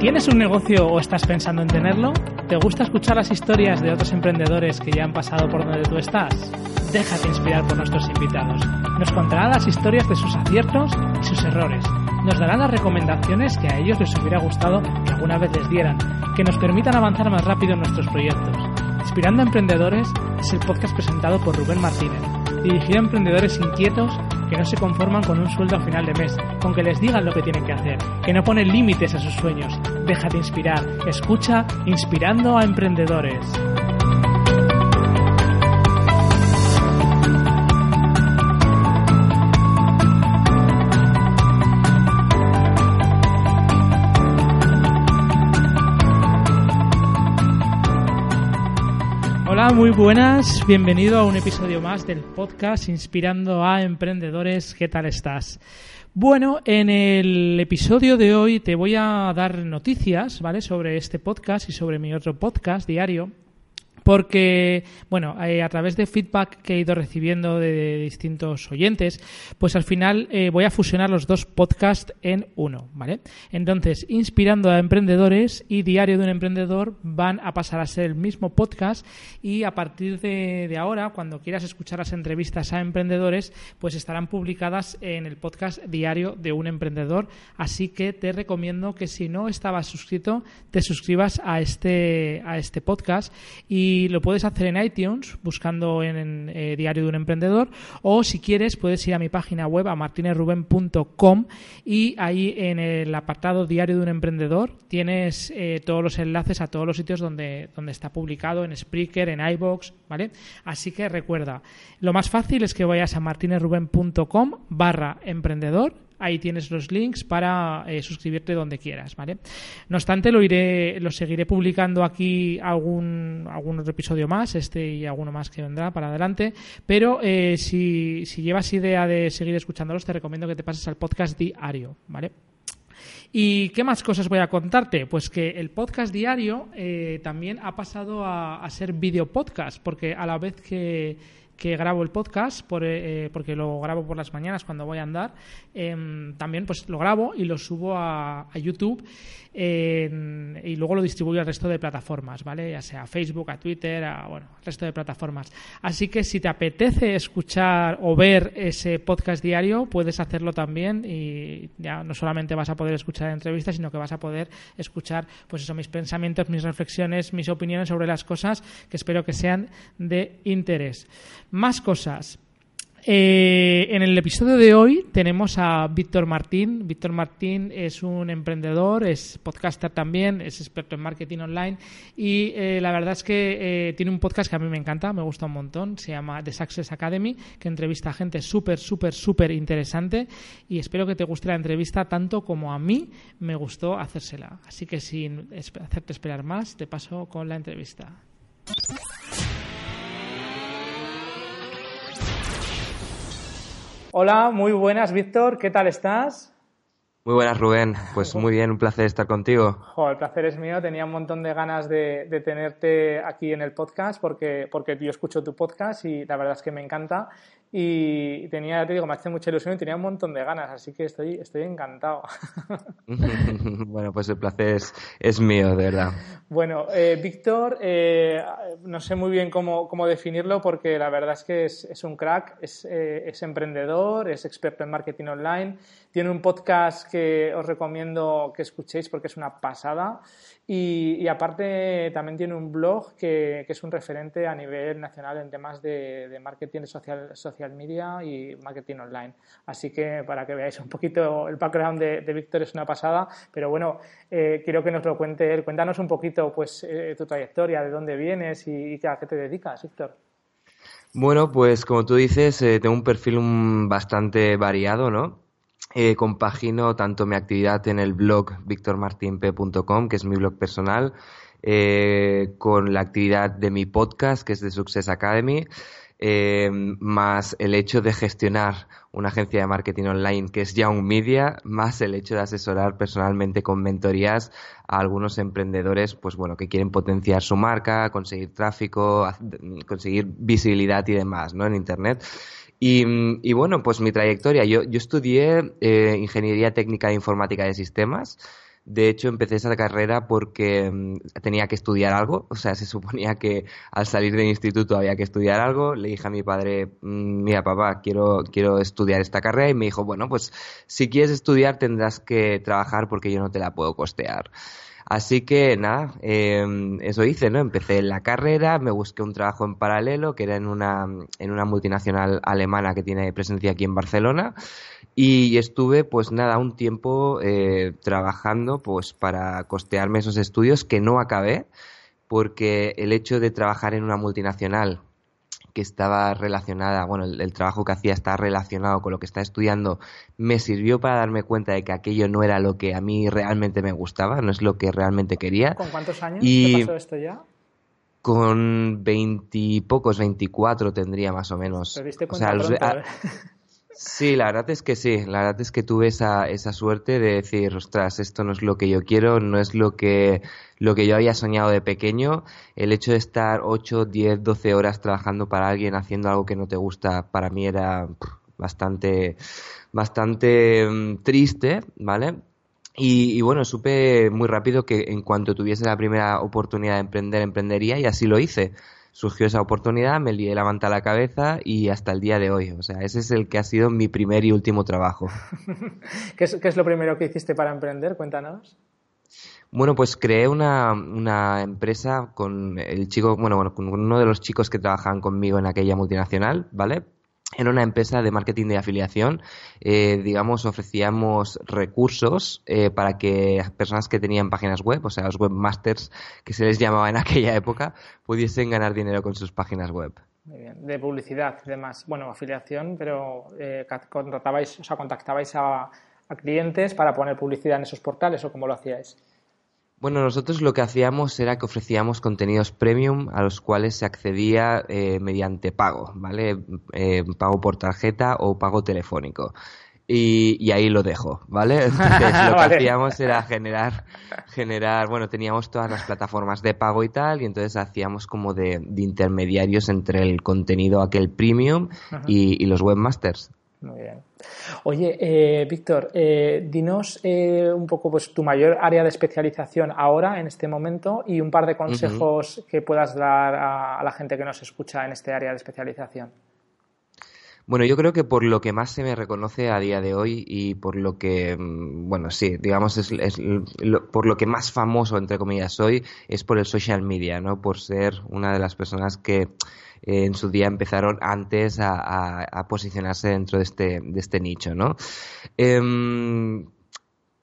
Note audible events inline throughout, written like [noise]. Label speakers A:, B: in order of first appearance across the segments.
A: ¿Tienes un negocio o estás pensando en tenerlo? ¿Te gusta escuchar las historias de otros emprendedores que ya han pasado por donde tú estás? Déjate inspirar por nuestros invitados. Nos contarán las historias de sus aciertos y sus errores. Nos darán las recomendaciones que a ellos les hubiera gustado que alguna vez les dieran, que nos permitan avanzar más rápido en nuestros proyectos. Inspirando a Emprendedores es el podcast presentado por Rubén Martínez, dirigido a emprendedores inquietos que no se conforman con un sueldo a final de mes, con que les digan lo que tienen que hacer, que no ponen límites a sus sueños. Déjate inspirar. Escucha Inspirando a Emprendedores. Muy buenas. Bienvenido a un episodio más del podcast Inspirando a Emprendedores. ¿Qué tal estás? Bueno, en el episodio de hoy te voy a dar noticias, ¿vale? Sobre este podcast y sobre mi otro podcast diario porque, bueno, eh, a través de feedback que he ido recibiendo de, distintos oyentes, pues al final eh, voy a fusionar los dos podcasts en uno, ¿vale? Entonces, Inspirando a Emprendedores y Diario de un Emprendedor van a pasar a ser el mismo podcast y a partir de, de ahora, cuando quieras escuchar las entrevistas a emprendedores, pues estarán publicadas en el podcast Diario de un Emprendedor. Así que te recomiendo que si no estabas suscrito, te suscribas a este, a este podcast y y lo puedes hacer en iTunes buscando en, eh, Diario de un Emprendedor o si quieres puedes ir a mi página web a martinezruben.com y ahí en el apartado Diario de un Emprendedor tienes eh, todos los enlaces a todos los sitios donde, donde está publicado en Spreaker, en iBox, ¿vale? Así que recuerda, lo más fácil es que vayas a martinezruben.com barra emprendedor ahí tienes los links para eh, suscribirte donde quieras, ¿vale? No obstante, lo iré, lo seguiré publicando aquí algún, algún otro episodio más, este y alguno más que vendrá para adelante, pero eh, si, si llevas idea de seguir escuchándolos, te recomiendo que te pases al podcast diario, ¿vale? ¿Y qué más cosas voy a contarte? Pues que el podcast diario eh, también ha pasado a, a ser video podcast, porque a la vez que que grabo el podcast, por, eh, porque lo grabo por las mañanas cuando voy a andar, em, también pues lo grabo y lo subo a, YouTube y luego lo distribuyo al resto de plataformas, ¿vale? Ya sea a Facebook, a Twitter, a, bueno, al resto de plataformas. Así que si te apetece escuchar o ver ese podcast diario, puedes hacerlo también y ya no solamente vas a poder escuchar entrevistas, sino que vas a poder escuchar pues eso, mis pensamientos, mis reflexiones, mis opiniones sobre las cosas que espero que sean de interés. Más cosas. Eh, en el episodio de hoy tenemos a Víctor Martín. Víctor Martín es un emprendedor, es podcaster también, es experto en marketing online y eh, la verdad es que eh, tiene un podcast que a mí me encanta, me gusta un montón, se llama The Success Academy, que entrevista a gente súper, súper, súper interesante y espero que te guste la entrevista tanto como a mí me gustó hacérsela. Así que sin hacerte esperar más, te paso con la entrevista. Hola, muy buenas, Víctor. ¿Qué tal estás?
B: Muy buenas, Rubén. Pues muy bien, un placer estar contigo.
A: el placer es mío. Tenía un montón de ganas de, tenerte aquí en el podcast porque, porque yo escucho tu podcast y la verdad es que me encanta y tenía, te digo, me hace mucha ilusión y tenía un montón de ganas, así que estoy, estoy encantado. [laughs] [laughs]
B: bueno, pues el placer es, mío, de verdad.
A: Bueno, eh, Víctor, eh, no sé muy bien cómo, cómo, definirlo porque la verdad es que es, es un crack, es, eh, es, emprendedor, es experto en marketing online, tiene un podcast que os recomiendo que escuchéis porque es una pasada y, aparte también tiene un blog que, es un referente a nivel nacional en temas de, marketing social, social media y marketing online. Así que para que veáis un poquito el background de, Víctor es una pasada, pero bueno, eh, quiero que nos lo cuente él. Cuéntanos un poquito pues eh, tu trayectoria, de dónde vienes y, a qué te dedicas, Víctor.
B: Bueno, pues como tú dices, eh, tengo un perfil bastante variado, ¿no? Eh, compagino tanto mi actividad en el blog victormartinp.com, que es mi blog personal, eh, con la actividad de mi podcast, que es de Success Academy, eh, más el hecho de gestionar una agencia de marketing online que es Young Media, más el hecho de asesorar personalmente con mentorías a algunos emprendedores, pues bueno, que quieren potenciar su marca, conseguir tráfico, conseguir visibilidad y demás, ¿no? En Internet. Y, bueno, pues mi trayectoria, yo, yo estudié eh, Ingeniería Técnica de Informática de Sistemas De hecho, empecé esa carrera porque mm, tenía que estudiar algo, o sea, se suponía que al salir del instituto había que estudiar algo. Le dije a mi padre, mm, mira, papá, quiero, quiero estudiar esta carrera y me dijo, bueno, pues si quieres estudiar tendrás que trabajar porque yo no te la puedo costear. Así que nada, em, eso hice, ¿no? Empecé la carrera, me busqué un trabajo en paralelo, que era en una, en una multinacional alemana que tiene presencia aquí en Barcelona. Y estuve, pues nada, un tiempo eh, trabajando pues para costearme esos estudios que no acabé, porque el hecho de trabajar en una multinacional que estaba relacionada, bueno, el, trabajo que hacía está relacionado con lo que estaba estudiando, me sirvió para darme cuenta de que aquello no era lo que a mí realmente me gustaba, no es lo que realmente quería.
A: ¿Con cuántos años te pasó esto ya?
B: Con veintipocos, veinticuatro tendría más o menos.
A: Te diste cuenta ¿eh? [laughs]
B: Sí, la verdad es que sí. La verdad es que tuve esa, esa suerte de decir, ostras, esto no es lo que yo quiero, no es lo que, lo que yo había soñado de pequeño. El hecho de estar 8, 10, 12 horas trabajando para alguien haciendo algo que no te gusta, para mí era bastante, bastante mm, triste, ¿vale? Y, y, bueno, supe muy rápido que en cuanto tuviese la primera oportunidad de emprender, emprendería y así lo hice surgió esa oportunidad, me lié la manta a la cabeza y hasta el día de hoy. O sea, ese es el que ha sido mi primer y último trabajo. [laughs]
A: ¿Qué, es, lo primero que hiciste para emprender? Cuéntanos.
B: Bueno, pues creé una, una, empresa con el chico, bueno, bueno, con uno de los chicos que trabajaban conmigo en aquella multinacional, ¿vale? Era una empresa de marketing de afiliación. Eh, digamos, ofrecíamos recursos eh, para que personas que tenían páginas web, o sea, los webmasters que se les llamaba en [laughs] aquella época, pudiesen ganar dinero con sus páginas web.
A: Muy bien. De publicidad y demás. Bueno, afiliación, pero eh, contratabais, o sea, contactabais a, a clientes para poner publicidad en esos portales o cómo lo hacíais.
B: Bueno, nosotros lo que hacíamos era que ofrecíamos contenidos premium a los cuales se accedía eh, mediante pago, ¿vale? Eh, pago por tarjeta o pago telefónico. Y, ahí lo dejo, ¿vale? [laughs] Entonces lo [laughs] que hacíamos era generar, generar, bueno, teníamos todas las plataformas de pago y tal, y entonces hacíamos como de, intermediarios entre el contenido aquel premium y los webmasters.
A: Muy bien. Oye, eh, Víctor, eh, dinos eh, un poco pues, tu mayor área de especialización ahora, en este momento, y un par de consejos que puedas dar a, la gente que nos escucha en este área de especialización.
B: Bueno, yo creo que por lo que más se me reconoce a día de hoy y por lo que, mm, bueno, sí, digamos, es, por lo que más famoso, entre comillas, soy, es por el social media, ¿no? Por ser una de las personas que en su día empezaron antes a, posicionarse dentro de este, de este nicho, ¿no? Em,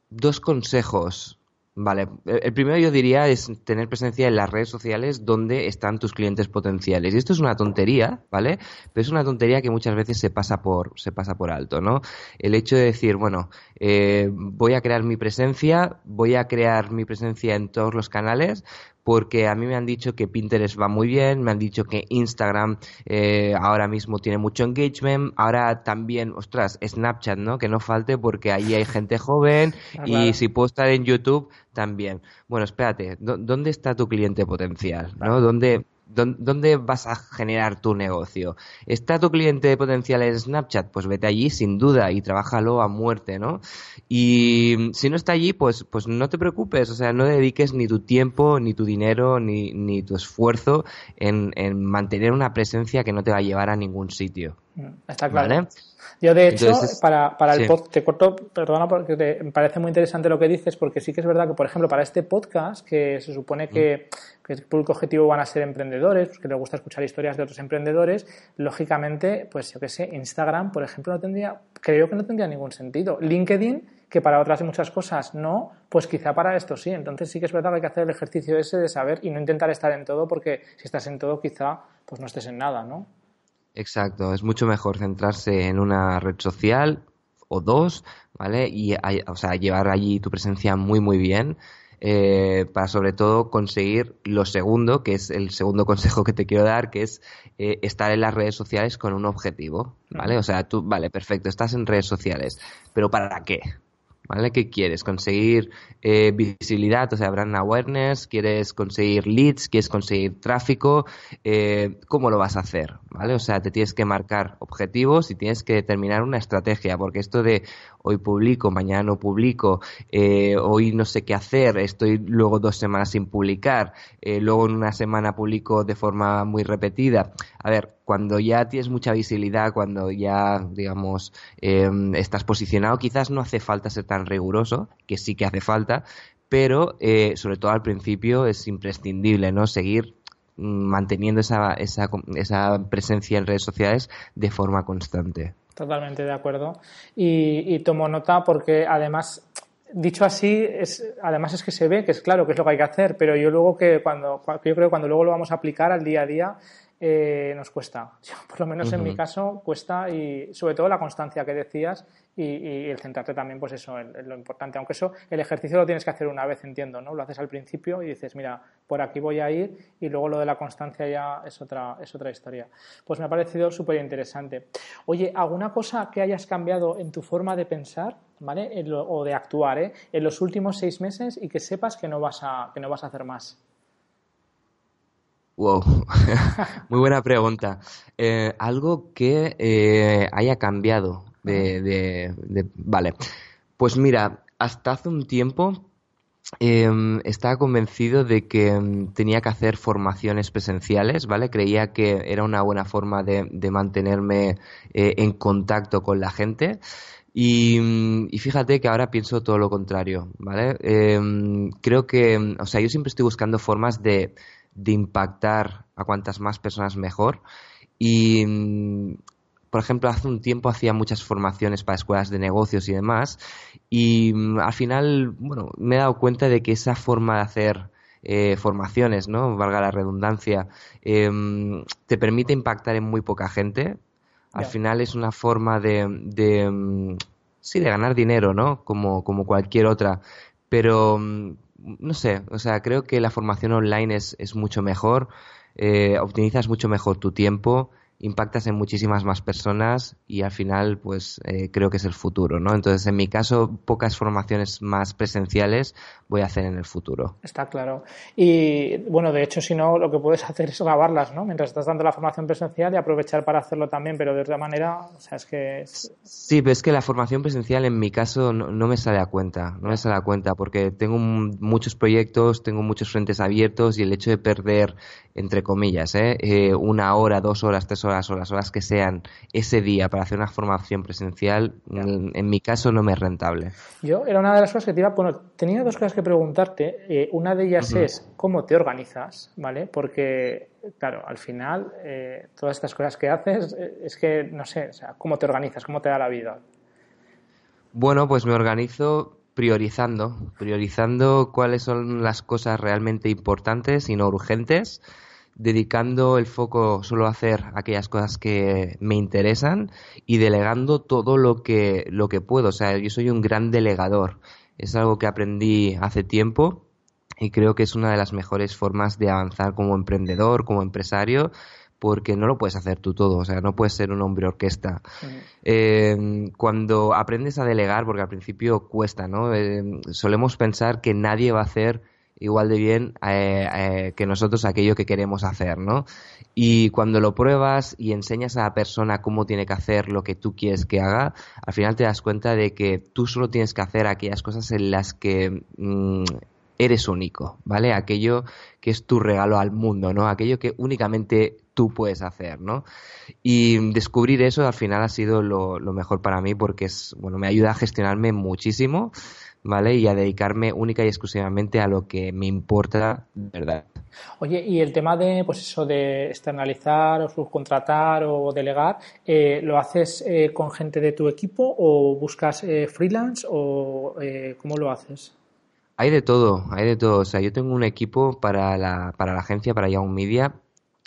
B: dos consejos Vale, el primero yo diría es tener presencia en las redes sociales donde están tus clientes potenciales. Y esto es una tontería, ¿vale? Pero es una tontería que muchas veces se pasa por, se pasa por alto, ¿no? El hecho de decir, bueno, eh, voy a crear mi presencia, voy a crear mi presencia en todos los canales, porque a mí me han dicho que Pinterest va muy bien, me han dicho que Instagram eh, ahora mismo tiene mucho engagement, ahora también, ostras, Snapchat, ¿no? Que no falte porque ahí hay gente joven [laughs] ah, y si puedo estar en YouTube también. Bueno, espérate, ¿dónde está tu cliente potencial? ¿no? ¿Dónde, ¿Dónde vas a generar tu negocio? ¿Está tu cliente potencial en Snapchat? Pues vete allí sin duda y trabájalo a muerte, ¿no? Y si no está allí, pues, pues no te preocupes, o sea, no dediques ni tu tiempo, ni tu dinero, ni, ni tu esfuerzo en, en mantener una presencia que no te va a llevar a ningún sitio.
A: Mm, está claro. Yo, de hecho, para, para el podcast, te corto, perdona, porque me parece muy interesante lo que dices, porque sí que es verdad que, por ejemplo, para este podcast, que se supone que, mm. Que el público objetivo van a ser emprendedores, pues que les gusta escuchar historias de otros emprendedores, lógicamente, pues yo qué sé, Instagram, por ejemplo, no tendría, creo que no tendría ningún sentido. LinkedIn, que para otras muchas cosas no, pues quizá para esto sí. Entonces sí que es verdad que hay que hacer el ejercicio ese de saber y no intentar estar en todo, porque si estás en todo, quizá pues no estés en nada, ¿no?
B: Exacto, es mucho mejor centrarse en una red social o dos, ¿vale? Y, o sea, llevar allí tu presencia muy, muy bien. Eh, para sobre todo conseguir lo segundo, que es el segundo [laughs] consejo que te quiero dar, que es eh, estar en las redes sociales con un objetivo, ¿vale? O sea, tú, vale, perfecto, estás en redes sociales, pero ¿para qué? ¿Vale? ¿Qué quieres? ¿Conseguir eh, visibilidad, o sea, brand awareness? ¿Quieres conseguir leads? ¿Quieres conseguir tráfico? Eh, ¿Cómo lo vas a hacer? ¿Vale? O sea, te tienes que marcar objetivos y tienes que determinar una estrategia, porque esto de hoy publico, mañana no publico, eh, hoy no sé qué hacer, estoy luego dos semanas sin publicar, luego en una semana publico de forma muy repetida. A ver, cuando ya tienes mucha visibilidad, cuando ya, digamos, em, estás posicionado, quizás no hace falta ser tan riguroso, que sí que hace falta, pero eh, sobre todo al principio es imprescindible, ¿no? Seguir mm, manteniendo esa, esa, esa presencia en redes sociales de forma constante.
A: Totalmente de acuerdo. Y, y tomo nota porque además dicho así, es, además es que se ve que es claro que es lo que hay que hacer, pero yo luego que cuando, yo creo que cuando luego lo vamos a aplicar al día a día, eh, nos cuesta. [laughs] por lo menos en mi caso, cuesta y sobre todo la constancia que decías y, el centrarte también, pues eso, en, lo importante. Aunque eso, el ejercicio lo tienes que hacer una vez, entiendo, ¿no? Lo haces al principio y dices, mira, por aquí voy a ir y luego lo de la constancia ya es otra, es otra historia. Pues me ha parecido súper interesante. Oye, ¿alguna cosa que hayas cambiado en tu forma de pensar, ¿vale? o de actuar, ¿eh? En los últimos seis meses y que sepas que no vas a, que no vas a hacer más.
B: Wow, [laughs] muy buena pregunta. Eh, algo que eh, haya cambiado de, Vale, pues mira, hasta hace un tiempo em, estaba convencido de que em, tenía que hacer formaciones presenciales, ¿vale? Creía que era una buena forma de, mantenerme eh, en contacto con la gente. Y, mm, y, fíjate que ahora pienso todo lo contrario, ¿vale? Em, creo que, o sea, yo siempre estoy buscando formas de de impactar a cuantas más personas mejor. Y, por ejemplo, hace un tiempo hacía muchas formaciones para escuelas de negocios y demás. Y mm, al final, bueno, me he dado cuenta de que esa forma de hacer eh, formaciones, ¿no? Valga la redundancia, em, te permite impactar en muy poca gente. Al final es una forma de, de, mm, sí, de ganar dinero, ¿no? Como, como cualquier otra. Pero no sé, o sea, creo que la formación online es, es mucho mejor, eh, optimizas mucho mejor tu tiempo impactas en muchísimas más personas y al final pues eh, creo que es el futuro, ¿no? Entonces en mi caso pocas formaciones más presenciales voy a hacer en el futuro.
A: Está claro. Y bueno, de hecho si no lo que puedes hacer es grabarlas, ¿no? Mientras estás dando la formación presencial y aprovechar para hacerlo también, pero de otra manera, o sea, es que...
B: Sí, pero es que la formación presencial en mi caso no, me sale a cuenta, no me sale a cuenta porque tengo muchos proyectos, tengo muchos frentes abiertos y el hecho de perder, entre comillas, ¿eh? eh una hora, dos horas, tres horas horas o las horas que sean ese día para hacer una formación presencial, en, mi caso no me es rentable.
A: Yo era una de las cosas que te iba, bueno, tenía dos cosas que preguntarte. Eh, una de ellas es cómo te organizas, ¿vale? Porque, claro, al final, eh, todas estas cosas que haces, eh, es que, no sé, o sea, cómo te organizas, cómo te da la vida.
B: Bueno, pues me organizo priorizando, priorizando cuáles son las cosas realmente importantes y no urgentes dedicando el foco solo a hacer aquellas cosas que me interesan y delegando todo lo que, lo que puedo. O sea, yo soy un gran delegador. Es algo que aprendí hace tiempo y creo que es una de las mejores formas de avanzar como emprendedor, como empresario, porque no lo puedes hacer tú todo, o sea, no puedes ser un hombre orquesta. Eh, cuando aprendes a delegar, porque al principio cuesta, ¿no? Eh, solemos pensar que nadie va a hacer igual de bien eh, eh, que nosotros aquello que queremos hacer, ¿no? Y cuando lo pruebas y enseñas a la persona cómo tiene que hacer lo que tú quieres que haga, al final te das cuenta de que tú solo tienes que hacer aquellas cosas en las que mm, eres único, ¿vale? Aquello que es tu regalo al mundo, ¿no? Aquello que únicamente tú puedes hacer, ¿no? Y descubrir eso al final ha sido lo, lo mejor para mí porque es, bueno, me ayuda a gestionarme muchísimo ¿vale? Y a dedicarme única y exclusivamente a lo que me importa de verdad.
A: Oye, y el tema de, pues eso, de externalizar o subcontratar o delegar, eh, ¿lo haces eh, con gente de tu equipo o buscas eh, freelance o cómo lo haces?
B: Hay de todo, hay de todo. O sea, yo tengo un equipo para la, para la agencia, para Young Media,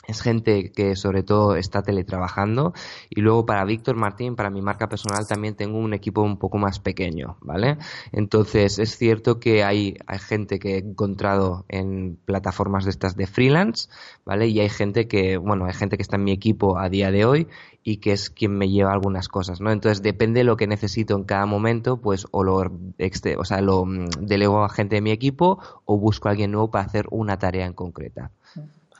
B: es gente que sobre todo está teletrabajando y luego para Víctor Martín, para mi marca personal también tengo un equipo un poco más pequeño, ¿vale? Entonces es cierto que hay, hay gente que he encontrado en plataformas de estas de freelance, ¿vale? Y hay gente que, bueno, hay gente que está en mi equipo a día de hoy y que es quien me lleva algunas cosas, ¿no? Entonces depende de lo que necesito en cada momento, pues o lo, o sea, lo mm, delego a gente de mi equipo o busco a alguien nuevo para hacer una tarea en concreta.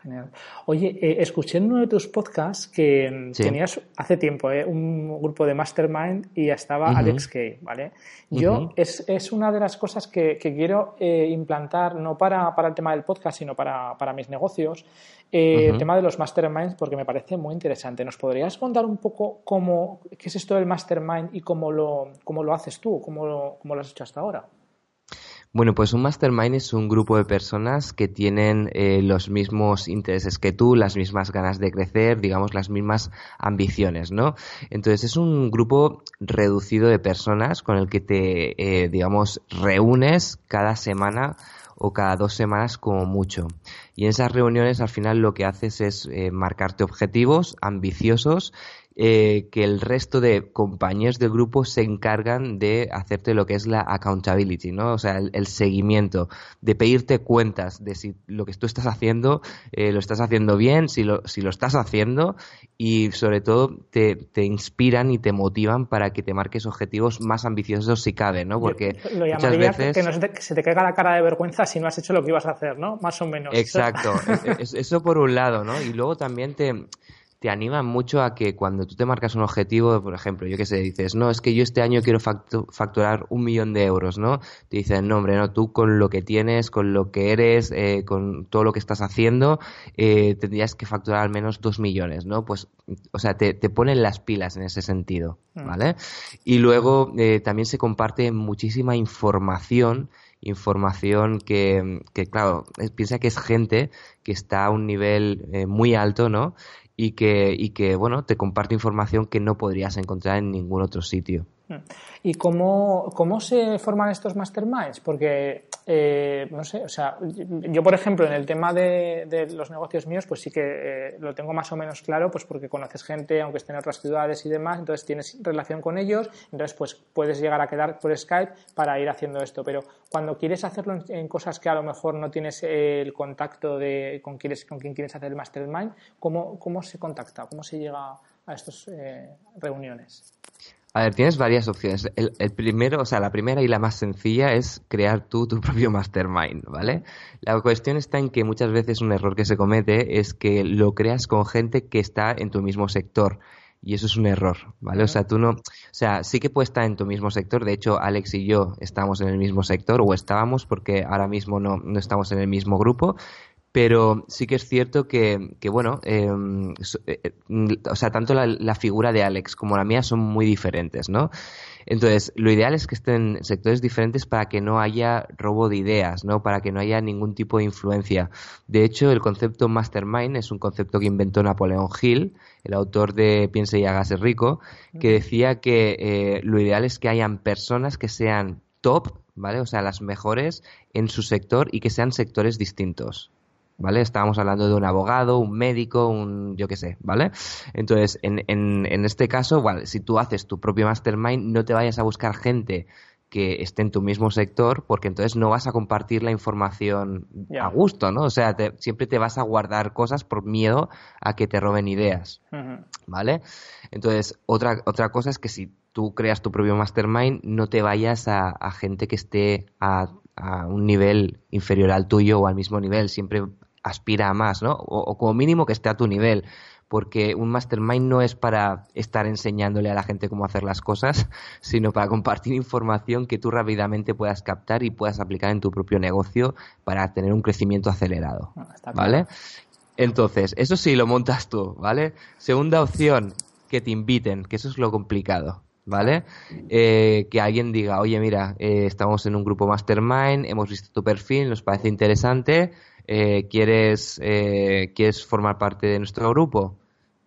A: Genial. Oye, eh, escuché en uno de tus podcasts que tenías hace tiempo eh, un grupo de Mastermind y ya estaba Alex Kay, ¿vale? Yo es, es, una de las cosas que, quiero eh, implantar, no para, para, el tema del podcast, sino para, para mis negocios, el tema de los Masterminds, porque me parece muy interesante. ¿Nos podrías contar un poco cómo, qué es esto del Mastermind y cómo lo, cómo lo haces tú, cómo lo, cómo lo has hecho hasta ahora?
B: Bueno, pues un mastermind es un grupo de personas que tienen eh, los mismos intereses que tú, las mismas ganas de crecer, digamos, las mismas ambiciones, ¿no? Entonces es un grupo reducido de personas con el que te, eh, digamos, reúnes cada semana o cada dos semanas como mucho. Y en esas reuniones al final lo que haces es eh, marcarte objetivos ambiciosos eh, que el resto de compañeros del grupo se encargan de hacerte lo que es la accountability, ¿no? O sea, el, seguimiento, de pedirte cuentas de si lo que tú estás haciendo eh, lo estás haciendo bien, si lo, si lo estás haciendo y sobre todo te, te, inspiran y te motivan para que te marques objetivos más ambiciosos si cabe, ¿no? Porque
A: lo muchas veces... que, no se, te, se te caiga la cara de vergüenza si no has hecho lo que ibas a hacer, ¿no? Más o menos.
B: Exacto, [laughs] eso por un lado, ¿no? Y luego también te te animan mucho a que cuando tú te marcas un objetivo, por ejemplo, yo que sé, dices, no, es que yo este año quiero facturar un millón de euros, ¿no? Te dicen, no, hombre, no, tú con lo que tienes, con lo que eres, eh, con todo lo que estás haciendo, eh, tendrías que facturar al menos dos millones, ¿no? Pues, o sea, te, te ponen las pilas en ese sentido, mm. ¿vale? Y luego eh, también se comparte muchísima información información que, que, claro, piensa que es gente que está a un nivel muy alto, ¿no? Y que, y que bueno, te comparte información que no podrías encontrar en ningún otro sitio.
A: ¿Y cómo, cómo se forman estos masterminds? Porque, eh, no sé, o sea, yo, por ejemplo, en el tema de, los negocios míos, pues sí que eh, lo tengo más o menos claro, pues porque conoces gente, aunque estén en otras ciudades y demás, entonces tienes relación con ellos, entonces pues puedes llegar a quedar por Skype para ir haciendo esto. Pero cuando quieres hacerlo en, cosas que a lo mejor no tienes el contacto de con, quieres, con quien quieres hacer el mastermind, ¿cómo, cómo se contacta? ¿Cómo se llega a estas eh, reuniones?
B: A ver, tienes varias opciones. El, primero, o sea, la primera y la más sencilla es crear tú tu [laughs] propio mastermind, ¿vale? La cuestión está en que muchas veces un error que se comete es que lo creas con gente que está en tu mismo sector. Y eso es un error, ¿vale? O sea, tú no, o sea, sí que puede estar en tu mismo sector. De hecho, Alex y yo estamos en el mismo sector, o estábamos, porque ahora mismo no, no estamos en el mismo grupo, pero sí que es cierto que, que bueno, em, eh, eh, o sea, tanto la, figura de Alex como la mía son muy diferentes, ¿no? Entonces, lo ideal es que estén en sectores diferentes para que no haya robo de ideas, ¿no? Para que no haya ningún tipo de influencia. De hecho, el concepto mastermind es un concepto que inventó Napoleón Hill, el autor de Piense y hágase rico, que decía que eh, lo ideal es que hayan personas que sean top, ¿vale? O sea, las mejores en su sector y que sean sectores distintos. ¿Vale? Estábamos hablando de un abogado, un médico, un yo qué sé, ¿vale? Entonces, en, en, en este caso, vale, si tú haces tu propio mastermind, no te vayas a buscar gente que esté en tu mismo sector, porque entonces no vas a compartir la información a gusto, ¿no? O sea, siempre te vas a guardar cosas por miedo a que te roben ideas, ¿vale? Entonces, otra, otra cosa es que si tú creas tu propio mastermind, no te vayas a, a gente que esté a, a, un nivel inferior al tuyo o al mismo nivel, siempre aspira a más, ¿no? O, como mínimo que esté a tu nivel, porque un mastermind no es para estar enseñándole a la gente cómo hacer las cosas, [laughs] sino para compartir información que tú rápidamente puedas captar y puedas aplicar en tu propio negocio para tener un crecimiento acelerado, ah, ¿vale? Entonces, eso sí lo montas tú, ¿vale? Segunda opción, que te inviten, que eso es lo complicado. ¿vale? Eh, que alguien diga, oye, mira, eh, estamos en un grupo mastermind, hemos visto tu perfil, nos parece interesante, eh, ¿quieres, eh, ¿quieres formar parte de nuestro grupo?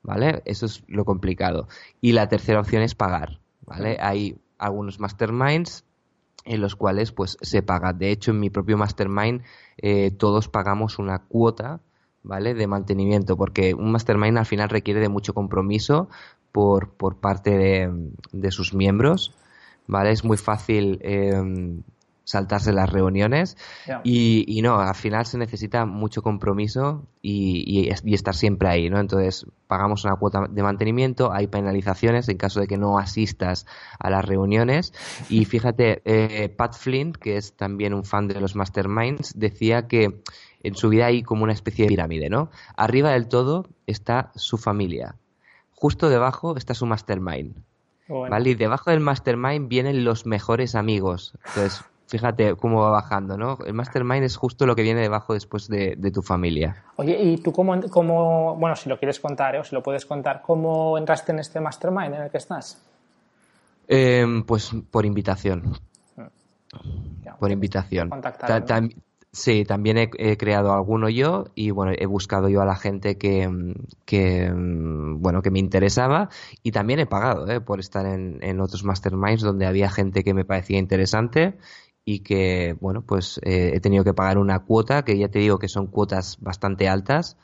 B: ¿Vale? Eso es lo complicado. Y la tercera opción es pagar, ¿vale? Hay algunos masterminds en los cuales pues se paga. De hecho, en mi propio mastermind eh, todos pagamos una cuota ¿vale? De mantenimiento, porque un mastermind al final requiere de mucho compromiso por, por parte de, de sus miembros, ¿vale? Es muy fácil eh, saltarse las reuniones y, y, no, al final se necesita mucho compromiso y, y, estar siempre ahí, ¿no? Entonces pagamos una cuota de mantenimiento, hay penalizaciones en caso de que no asistas a las reuniones y [laughs] fíjate, eh, Pat Flint, que es también un fan de los masterminds, decía que en su vida hay como una especie de pirámide, ¿no? Arriba del todo está su familia, justo debajo está su mastermind. ¿Vale? Y debajo del mastermind vienen los mejores amigos. Entonces, fíjate cómo va bajando, ¿no? El mastermind es justo lo que viene debajo después de, tu familia.
A: Oye, ¿y tú cómo, cómo, bueno, si lo quieres contar, ¿eh? o si lo puedes contar, cómo entraste en este mastermind en el que estás?
B: Em, pues por invitación. Por invitación. sí, también he, creado alguno yo y bueno, he buscado yo a la gente que, que bueno, que me interesaba y también he pagado ¿eh? por estar en, en otros masterminds donde había gente que me parecía interesante y que, bueno, pues eh, he tenido que pagar una cuota, que ya te digo que son cuotas bastante altas,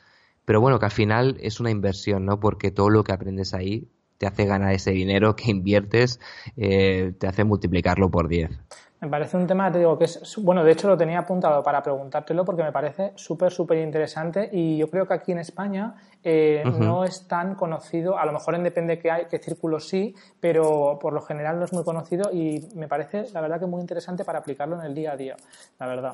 B: pero bueno, que al final es una inversión, ¿no? Porque todo lo que aprendes ahí te hace ganar ese dinero que inviertes, eh, te hace multiplicarlo por 10. Me parece un tema, te digo, que es, bueno, de hecho lo tenía apuntado para preguntártelo porque me parece súper, súper interesante y yo creo que aquí en España eh, no es tan conocido, a lo mejor en depende qué, hay, qué círculos sí, pero por lo general no es muy conocido y me parece, la verdad, que muy interesante para aplicarlo en el día a día, la verdad.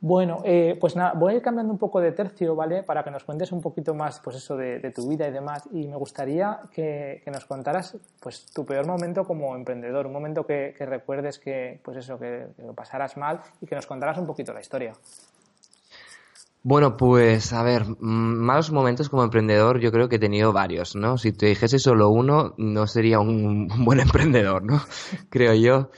B: Bueno, eh, pues nada, voy a ir cambiando un poco de tercio, ¿vale? Para que nos cuentes un poquito más, pues eso, de, tu vida y demás. Y me gustaría que, nos contaras, pues, tu peor momento como emprendedor, un momento que, recuerdes que, pues eso, que, que lo pasaras mal y que nos contaras un poquito la historia. Bueno, pues a ver, malos momentos como emprendedor yo creo que he tenido varios, ¿no? Si te dijese solo uno, no sería un [laughs] buen emprendedor, ¿no? [laughs] creo yo.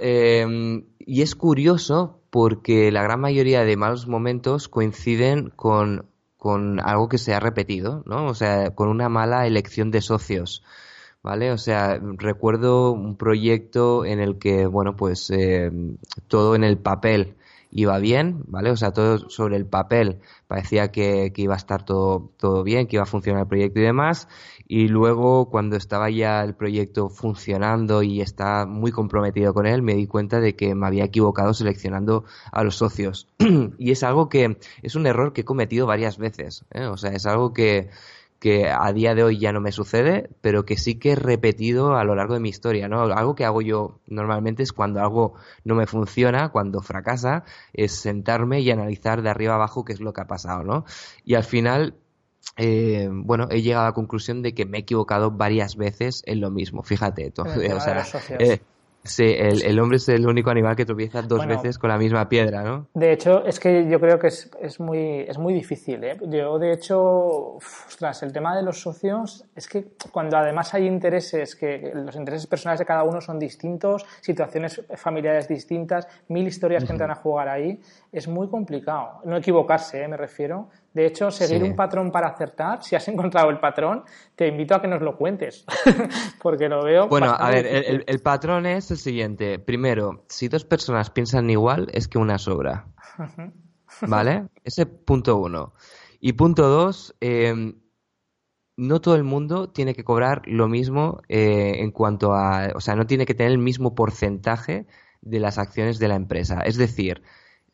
B: Em, y es curioso porque la gran mayoría de malos momentos coinciden con, con algo que se ha repetido, ¿no? O sea, con una mala elección de socios. ¿vale? O sea, recuerdo un proyecto en el que, bueno, pues eh, todo en el papel iba bien, ¿vale? O sea, todo sobre el papel parecía que, iba a estar todo, todo bien, que iba a funcionar el proyecto y demás. Y luego, cuando estaba ya el proyecto funcionando y estaba muy comprometido con él, me di cuenta de que me había equivocado seleccionando a los socios. [clears throat] y es algo que es un error que he cometido varias veces. ¿eh? O sea, es algo que, que a día de hoy ya no me sucede, pero que sí que he repetido a lo largo de mi historia, ¿no? Algo que hago yo normalmente es cuando algo no me funciona, cuando fracasa, es sentarme y analizar de arriba abajo qué es lo que ha pasado, ¿no? Y al final eh, bueno, he llegado a la conclusión de que me he equivocado varias veces en lo mismo. Fíjate, todo, o sea, Sí, el, hombre es el único animal que tropieza dos veces con la misma piedra, ¿no?
A: De hecho, es que yo creo que es, es muy, es muy difícil. ¿eh? Yo, de hecho, ostras, el tema de los socios es que cuando además hay intereses, que los intereses personales de cada uno son distintos, situaciones familiares distintas, mil historias que entran a jugar ahí, es muy complicado. No equivocarse, ¿eh? me refiero. De hecho, seguir un patrón para acertar, si has encontrado el patrón, te invito a que nos lo cuentes, [laughs] porque lo veo.
B: Bueno, a ver, el, patrón es el siguiente. Primero, si dos personas piensan igual, es que una sobra. ¿Vale? [laughs] Ese punto uno. Y punto dos, em, no todo el mundo tiene que cobrar lo mismo eh, en cuanto a. O sea, no tiene que tener el mismo porcentaje de las acciones de la empresa. Es decir,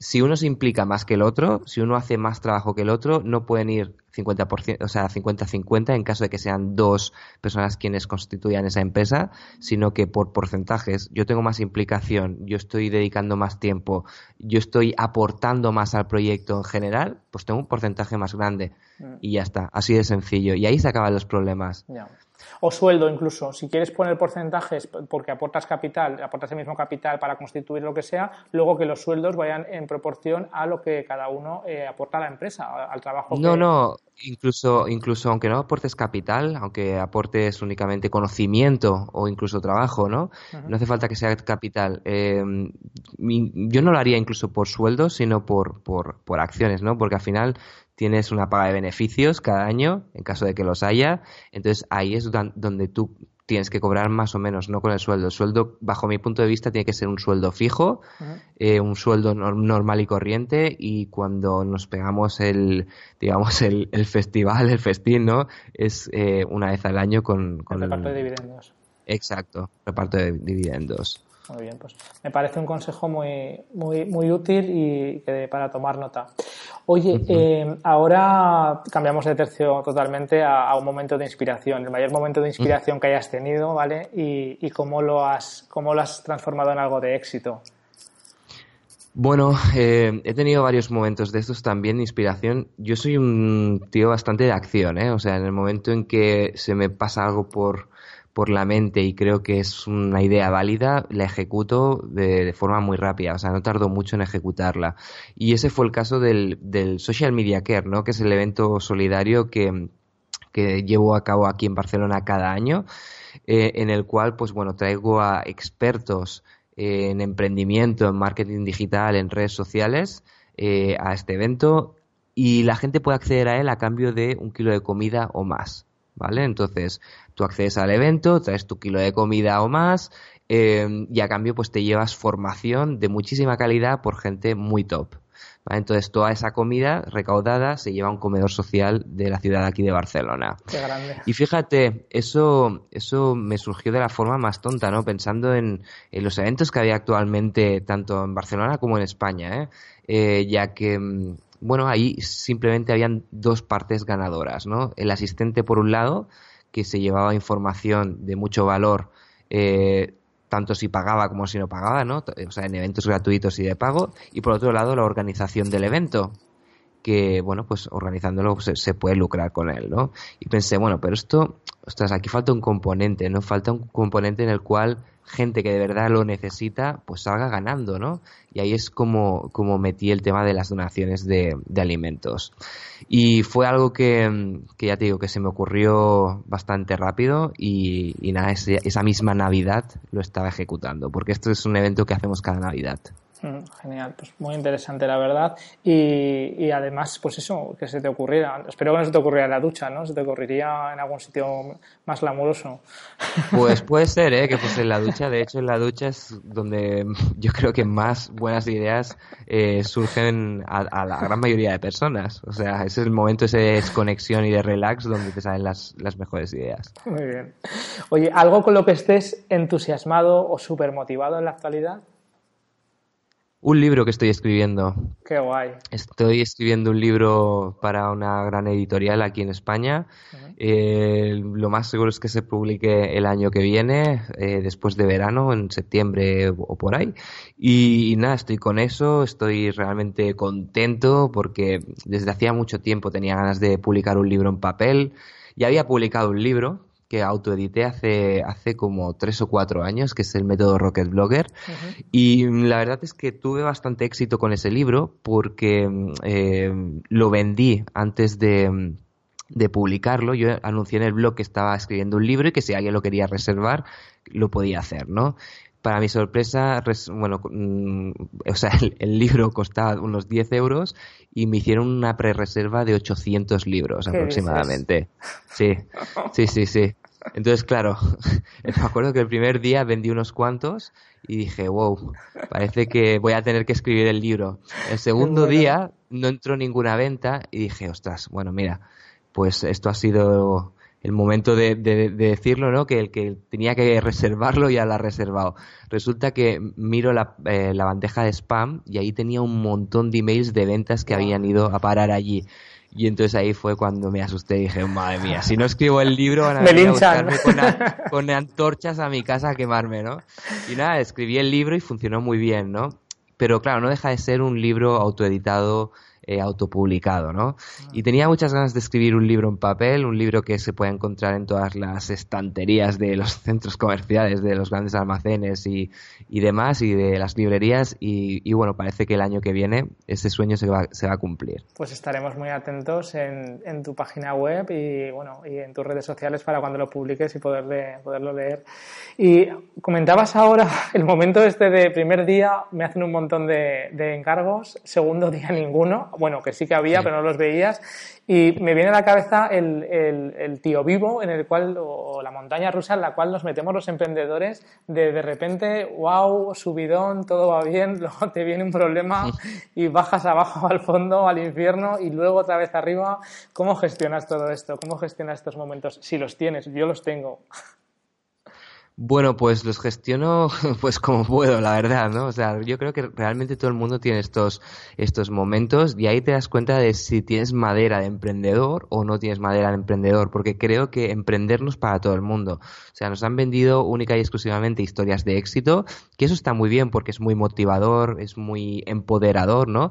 B: si uno se implica más que el otro, si uno hace más trabajo que el otro, no pueden ir 50%, o sea, 50-50 en caso de que sean dos personas quienes constituyan esa empresa, sino que por porcentajes, yo tengo más implicación, yo estoy dedicando más tiempo, yo estoy aportando más al proyecto en general, pues tengo un porcentaje más grande mm. y ya está, así de sencillo. Y ahí se acaban los problemas
A: o sueldo incluso. Si quieres poner porcentajes porque aportas capital, aportas el mismo capital para constituir lo que sea, luego que los sueldos vayan en proporción a lo que cada uno eh, aporta a la empresa, al trabajo.
B: No, no, incluso, incluso aunque no aportes capital, aunque aportes únicamente conocimiento o incluso trabajo, ¿no? No hace falta que sea capital. Eh, yo no lo haría incluso por sueldos, sino por, por, por acciones, ¿no? Porque al final tienes una paga de beneficios cada año, en caso de que los haya, entonces ahí es donde tú tienes que cobrar más o menos, no con el sueldo. El sueldo, bajo mi punto de vista, tiene que ser un sueldo fijo, eh, un sueldo normal y corriente, y cuando nos pegamos el, digamos, el, festival, el festín, ¿no? Es eh, una vez al año con, con
A: el reparto de dividendos.
B: Exacto, reparto de dividendos.
A: Muy bien, pues me parece un consejo muy, muy, muy útil y que para tomar nota. Oye, eh, ahora cambiamos de tercio totalmente a, un momento de inspiración, el mayor momento de inspiración que hayas tenido, ¿vale? Y, cómo, lo has, cómo lo has transformado en algo de éxito.
B: Bueno, eh, he tenido varios momentos de estos también de inspiración. Yo soy un tío bastante de acción, ¿eh? O sea, en el momento en que se me pasa algo por, por la mente y creo que es una idea válida, la ejecuto de, forma muy rápida, o sea, no tardo mucho en ejecutarla. Y ese fue el caso del, del Social Media Care, ¿no? Que es el evento solidario que, que llevo a cabo aquí en Barcelona cada año, eh, en el cual, pues bueno, traigo a expertos en emprendimiento, en marketing digital, en redes sociales, eh, a este evento y la gente puede acceder a él a cambio de un kilo de comida o más. ¿Vale? Entonces, Tú accedes al evento, traes tu kilo de comida o más eh, y a cambio pues te llevas formación de muchísima calidad por gente muy top. Entonces toda esa comida recaudada se lleva a un comedor social de la ciudad aquí de Barcelona.
A: Qué grande.
B: Y fíjate, eso, eso me surgió de la forma más tonta, ¿no? Pensando en, los eventos que había actualmente tanto en Barcelona como en España, ¿eh? Eh, ya que mm, bueno, ahí simplemente habían dos partes ganadoras, ¿no? El asistente por un lado que se llevaba información de mucho valor, eh, tanto si pagaba como si no pagaba, ¿no? O sea, en eventos gratuitos y de pago. Y por otro lado, la organización del evento, que, bueno, pues organizándolo se, se, puede lucrar con él, ¿no? Y pensé, bueno, pero esto, ostras, aquí falta un componente, ¿no? Falta un componente en el cual gente que de verdad lo necesita, pues salga ganando, ¿no? Y ahí es como, como metí el tema de las donaciones de, alimentos. Y fue algo que, ya te digo, que se me ocurrió bastante rápido y, nada, esa misma Navidad lo estaba ejecutando, porque esto es un evento que hacemos cada Navidad.
A: Mm, genial, pues muy interesante la verdad. Y, y, además, pues eso, que se te ocurriera. Espero que no se te ocurriera en la ducha, ¿no? Se te ocurriría en algún sitio más glamuroso. [laughs]
B: Pues puede ser, ¿eh? Que pues en la ducha, de hecho en la ducha es donde yo creo que más buenas ideas eh, surgen a, la gran mayoría de personas. O sea, ese es el momento ese de desconexión y de relax donde te salen las, las mejores ideas.
A: Muy bien. Oye, ¿algo con lo que estés entusiasmado o súper motivado en la actualidad?
B: Un libro que estoy escribiendo.
A: Qué guay.
B: Estoy escribiendo un libro para una gran editorial aquí en España. Eh, lo más seguro es que se publique el año que viene, eh, después de verano, en septiembre o por ahí. Y, nada, estoy con eso, estoy realmente contento porque desde hacía mucho tiempo tenía ganas de publicar un libro en papel. Ya había publicado un libro que autoedité hace, hace como tres o cuatro años, que es el método Rocket Blogger. Y la verdad es que tuve bastante éxito con ese libro porque eh, lo vendí antes de, de publicarlo. Yo anuncié en el blog que estaba escribiendo un libro y que si alguien lo quería reservar, lo podía hacer, ¿no? para mi sorpresa, bueno, mm, o sea, [laughs] el, libro costaba unos 10 euros y me hicieron una pre-reserva de 800 libros aproximadamente. Sí, sí, sí, sí. Entonces, claro, [laughs] me acuerdo que el primer día vendí unos cuantos y dije, wow, parece que voy a tener que escribir el libro. El segundo día no entró ninguna venta y dije, ostras, bueno, mira, pues esto ha sido el momento de, decirlo, ¿no? Que el que tenía que reservarlo ya lo ha reservado. Resulta que miro la, eh, la bandeja de spam y ahí tenía un montón de emails de ventas que habían ido a parar allí. Y entonces ahí fue cuando me asusté y dije, madre mía, si no escribo el libro van a venir a buscarme [laughs] con, antorchas a mi casa a quemarme, ¿no? Y nada, escribí el libro y funcionó muy bien, ¿no? Pero claro, no deja de ser un libro autoeditado eh, autopublicado, ¿no? Y tenía muchas ganas de escribir un libro en papel, un libro que se puede encontrar en todas las estanterías de los [laughs] centros comerciales, de los grandes almacenes y, y demás, y de las librerías. Y, bueno, parece que el año que viene ese sueño se va, se va a cumplir.
A: Pues estaremos muy atentos en, en, tu página web y, bueno, y en tus redes sociales para cuando lo publiques y poderle, poderlo leer. Y comentabas ahora [laughs] el momento este de primer día me hacen un montón de, de encargos, segundo día [laughs] ninguno. Bueno, que sí que había, pero no los veías. Y me viene a la cabeza el, el, tío vivo en el cual, o la montaña rusa en la cual nos metemos los emprendedores de de repente, wow, subidón, todo va bien, [laughs] luego te viene un problema y bajas abajo al fondo, al infierno y luego otra vez arriba. ¿Cómo gestionas todo esto? ¿Cómo gestionas estos momentos? Si los tienes, yo los tengo.
B: Bueno, pues los gestiono [laughs] pues como puedo, la verdad, ¿no? O sea, yo creo que realmente todo el mundo tiene estos, estos momentos y ahí te das cuenta de si tienes madera de emprendedor o no tienes madera de emprendedor, porque creo que emprendernos para todo el mundo. O sea, nos han vendido única y exclusivamente historias de éxito, que eso está muy bien porque es muy motivador, es muy empoderador, ¿no?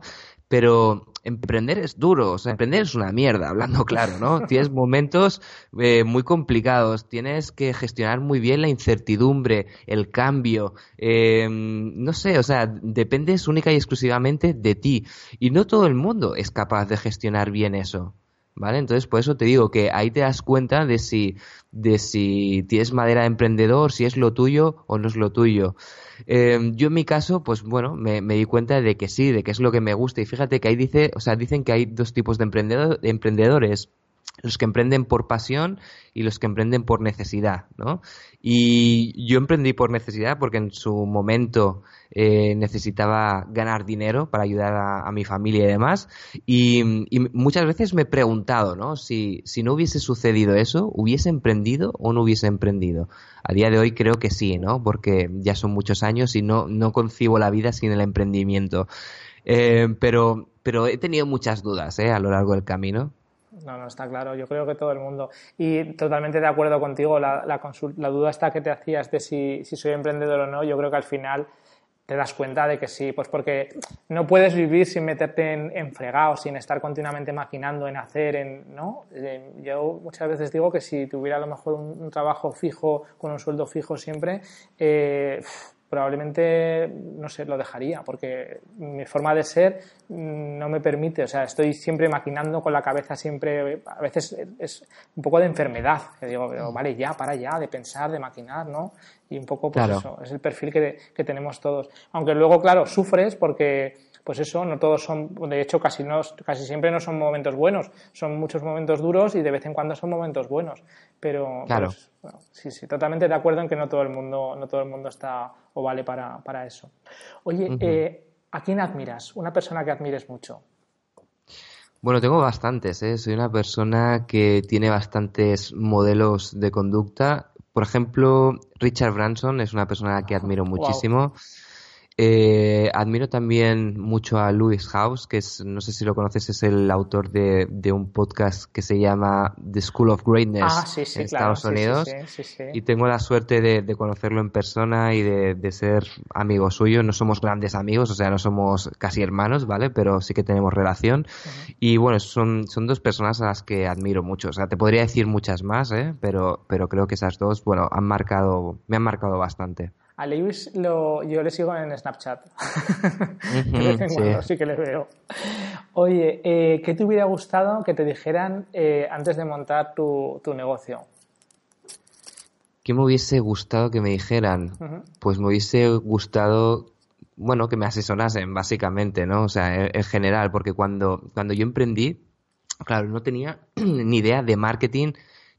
B: Pero emprender es duro, o sea, emprender es una mierda, hablando [laughs] claro, ¿no? Tienes momentos eh, muy complicados, tienes que gestionar muy bien la incertidumbre, el cambio, eh, no sé, o sea, dependes única y exclusivamente de ti. Y no todo el mundo es capaz de gestionar bien eso. ¿Vale? Entonces, por eso te digo que ahí te das cuenta de si, de si tienes madera de emprendedor, si es lo tuyo o no es lo tuyo. Eh, yo en mi caso, pues bueno, me, di cuenta de que sí, de que es lo que me gusta. Y fíjate que ahí dice, o sea, dicen que hay dos tipos de, de emprendedores los que emprenden por pasión y los que emprenden por necesidad, ¿no? Y yo emprendí por necesidad porque en su momento eh, necesitaba ganar dinero para ayudar a, mi familia y demás. Y, muchas veces me he preguntado, ¿no? Si, si no hubiese sucedido eso, ¿hubiese emprendido o no hubiese emprendido? A día de hoy creo que sí, ¿no? Porque ya son muchos años y no, no concibo la vida sin el emprendimiento. Eh, pero, pero he tenido muchas dudas ¿eh? a lo largo del camino
A: no, no, está claro. Yo creo que todo el mundo. Y totalmente de acuerdo contigo, la, la, duda está que te hacías de si, si, soy emprendedor o no, yo creo que al final te das cuenta de que sí, pues porque no puedes vivir sin meterte en, en fregado, sin estar continuamente maquinando en hacer, en, ¿no? Eh, yo muchas veces digo que si tuviera a lo mejor un, un trabajo fijo, con un sueldo fijo siempre, eh, probablemente, no sé, lo dejaría, porque mi forma de ser no me permite, o sea, estoy siempre maquinando con la cabeza, siempre, a veces es un poco de enfermedad, que digo, pero vale, ya, para ya, de pensar, de maquinar, ¿no? Y un poco, pues eso, es el perfil que, que tenemos todos. Aunque luego, claro, sufres porque pues eso, no todos son, de hecho casi, no, casi siempre no son momentos buenos, son muchos momentos duros y de vez en cuando son momentos buenos. Pero,
B: claro.
A: Pues, sí, sí, totalmente de acuerdo en que no todo el mundo, no todo el mundo está o vale para, para eso. Oye, eh, ¿a quién admiras? Una persona que admires mucho.
B: Bueno, tengo bastantes, ¿eh? Soy una persona que tiene bastantes modelos de conducta. Por ejemplo, Richard Branson es una persona que admiro muchísimo. Eh, admiro también mucho a Louis House, que es, no sé si lo conoces, es el autor de, un podcast que se llama The School of Greatness
A: ah, en
B: Estados Unidos. y tengo la suerte de, conocerlo en persona y de, ser amigo suyo. No somos grandes amigos, o sea, no somos casi hermanos, ¿vale? Pero sí que tenemos relación. Y bueno, son, son dos personas a las que admiro mucho. O sea, te podría decir muchas más, ¿eh? Pero, pero creo que esas dos, bueno, han marcado, me han marcado bastante.
A: A Lewis lo, yo le sigo en Snapchat. [laughs] sí. que le veo. Oye, eh, ¿qué te hubiera gustado que te dijeran eh, antes de montar tu, negocio?
B: ¿Qué me hubiese gustado que me dijeran? Pues me hubiese gustado, bueno, que me asesorasen, básicamente, ¿no? O sea, en, general, porque cuando, cuando yo emprendí, claro, no tenía [clears throat] ni idea de marketing,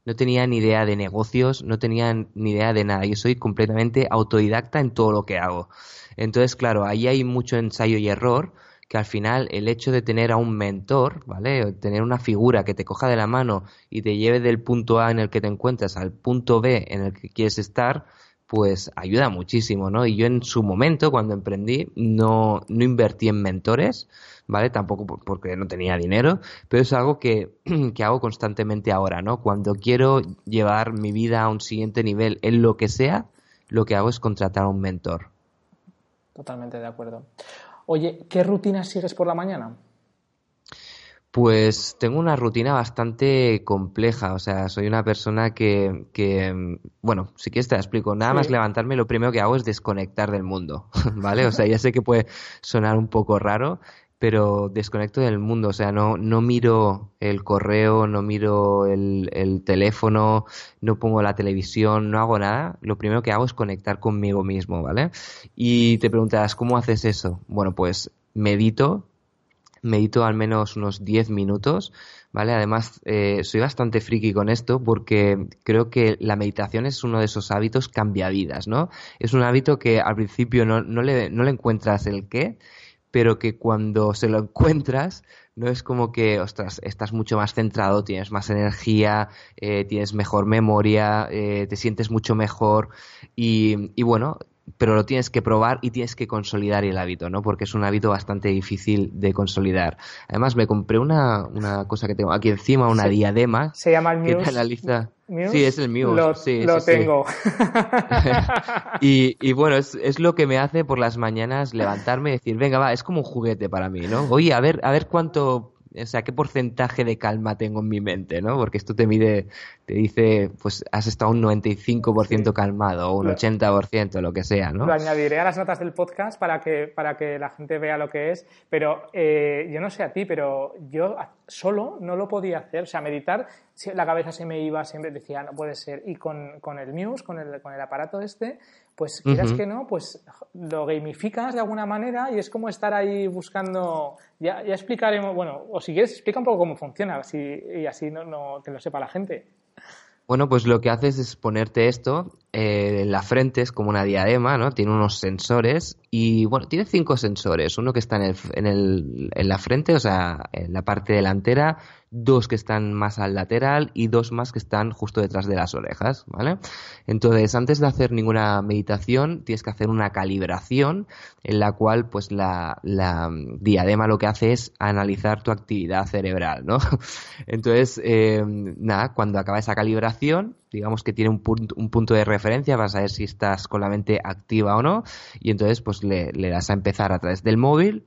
B: no tenía ni idea de negocios, no tenía ni idea de nada. Yo soy completamente autodidacta en todo lo que hago. Entonces, claro, ahí hay mucho ensayo y error que al final el hecho de tener a un mentor, ¿vale? Tener una figura que te coja de la mano y te lleve del punto A en el que te encuentras al punto B en el que quieres estar, pues ayuda muchísimo, ¿no? Y yo en su momento, cuando emprendí, no, no invertí en mentores, ¿vale? Tampoco porque no tenía dinero, pero es algo que, [clears throat] que hago constantemente ahora, ¿no? Cuando quiero llevar mi vida a un siguiente nivel en lo que sea, lo que hago es contratar a un mentor.
A: Totalmente de acuerdo. Oye, ¿qué rutinas sigues por la mañana?
B: Pues tengo una rutina bastante compleja, o sea, soy una persona que, que bueno, si quieres te la explico, nada más levantarme lo primero que hago es desconectar del mundo, [laughs] ¿vale? O sea, ya sé que puede sonar un poco raro, pero desconecto del mundo, o sea, no, no miro el correo, no miro el, el teléfono, no pongo la televisión, no hago nada, lo primero que hago es conectar conmigo mismo, ¿vale? Y te preguntarás, ¿cómo haces eso? Bueno, pues medito medito al menos unos 10 minutos, ¿vale? Además, eh, soy bastante friki con esto porque creo que la meditación es uno de esos hábitos cambiavidas, ¿no? Es un hábito que al principio no, le encuentras el qué, pero que cuando se lo encuentras, no es como que, ostras, estás mucho más centrado, tienes más energía, eh, tienes mejor memoria, eh, te sientes mucho mejor y, y, bueno, pero lo tienes que probar y tienes que consolidar el hábito, ¿no? Porque es un hábito bastante difícil de consolidar. Además, me compré una, una cosa que tengo aquí encima, una diadema.
A: Se llama el Muse.
B: Que analiza... Sí, es el Muse.
A: Lo,
B: sí,
A: lo
B: sí,
A: tengo. [laughs] [laughs]
B: y, y, bueno, es, es, lo que me hace por las mañanas levantarme y decir, venga, va, es como un juguete para mí, ¿no? Oye, a ver, a ver cuánto o sea, qué porcentaje de calma tengo en mi mente, ¿no? Porque esto te mide, te dice, pues has estado un 95% sí. calmado o un lo, 80%, lo que sea, ¿no?
A: Lo añadiré a las notas del podcast para que, para que la gente vea lo que es, pero eh, yo no sé a ti, pero yo solo no lo podía hacer, o sea, meditar, la cabeza se me iba, siempre decía, no puede ser, y con, con el Muse, con el, con el aparato este, pues quieras uh -huh. que no, pues lo gamificas de alguna manera y es como estar ahí buscando. Ya, ya explicaremos, bueno, o si quieres, explica un poco cómo funciona así, y así no, no, que lo sepa la gente.
B: Bueno, pues lo que haces es ponerte esto eh, en la frente, es como una diadema, ¿no? Tiene unos sensores y, bueno, tiene cinco sensores. Uno que está en, el, en, el, en la frente, o sea, en la parte delantera, dos que están más al lateral y dos más que están justo detrás de las orejas, ¿vale? Entonces, antes de hacer ninguna meditación, tienes que hacer una calibración en la cual, pues, la, la diadema lo que hace es analizar tu actividad cerebral, ¿no? [laughs] Entonces, eh, nada, cuando acaba esa calibración, digamos que tiene un punto, un punto de referencia para saber si estás con la mente activa o no, y entonces, pues, le das a empezar a través del móvil,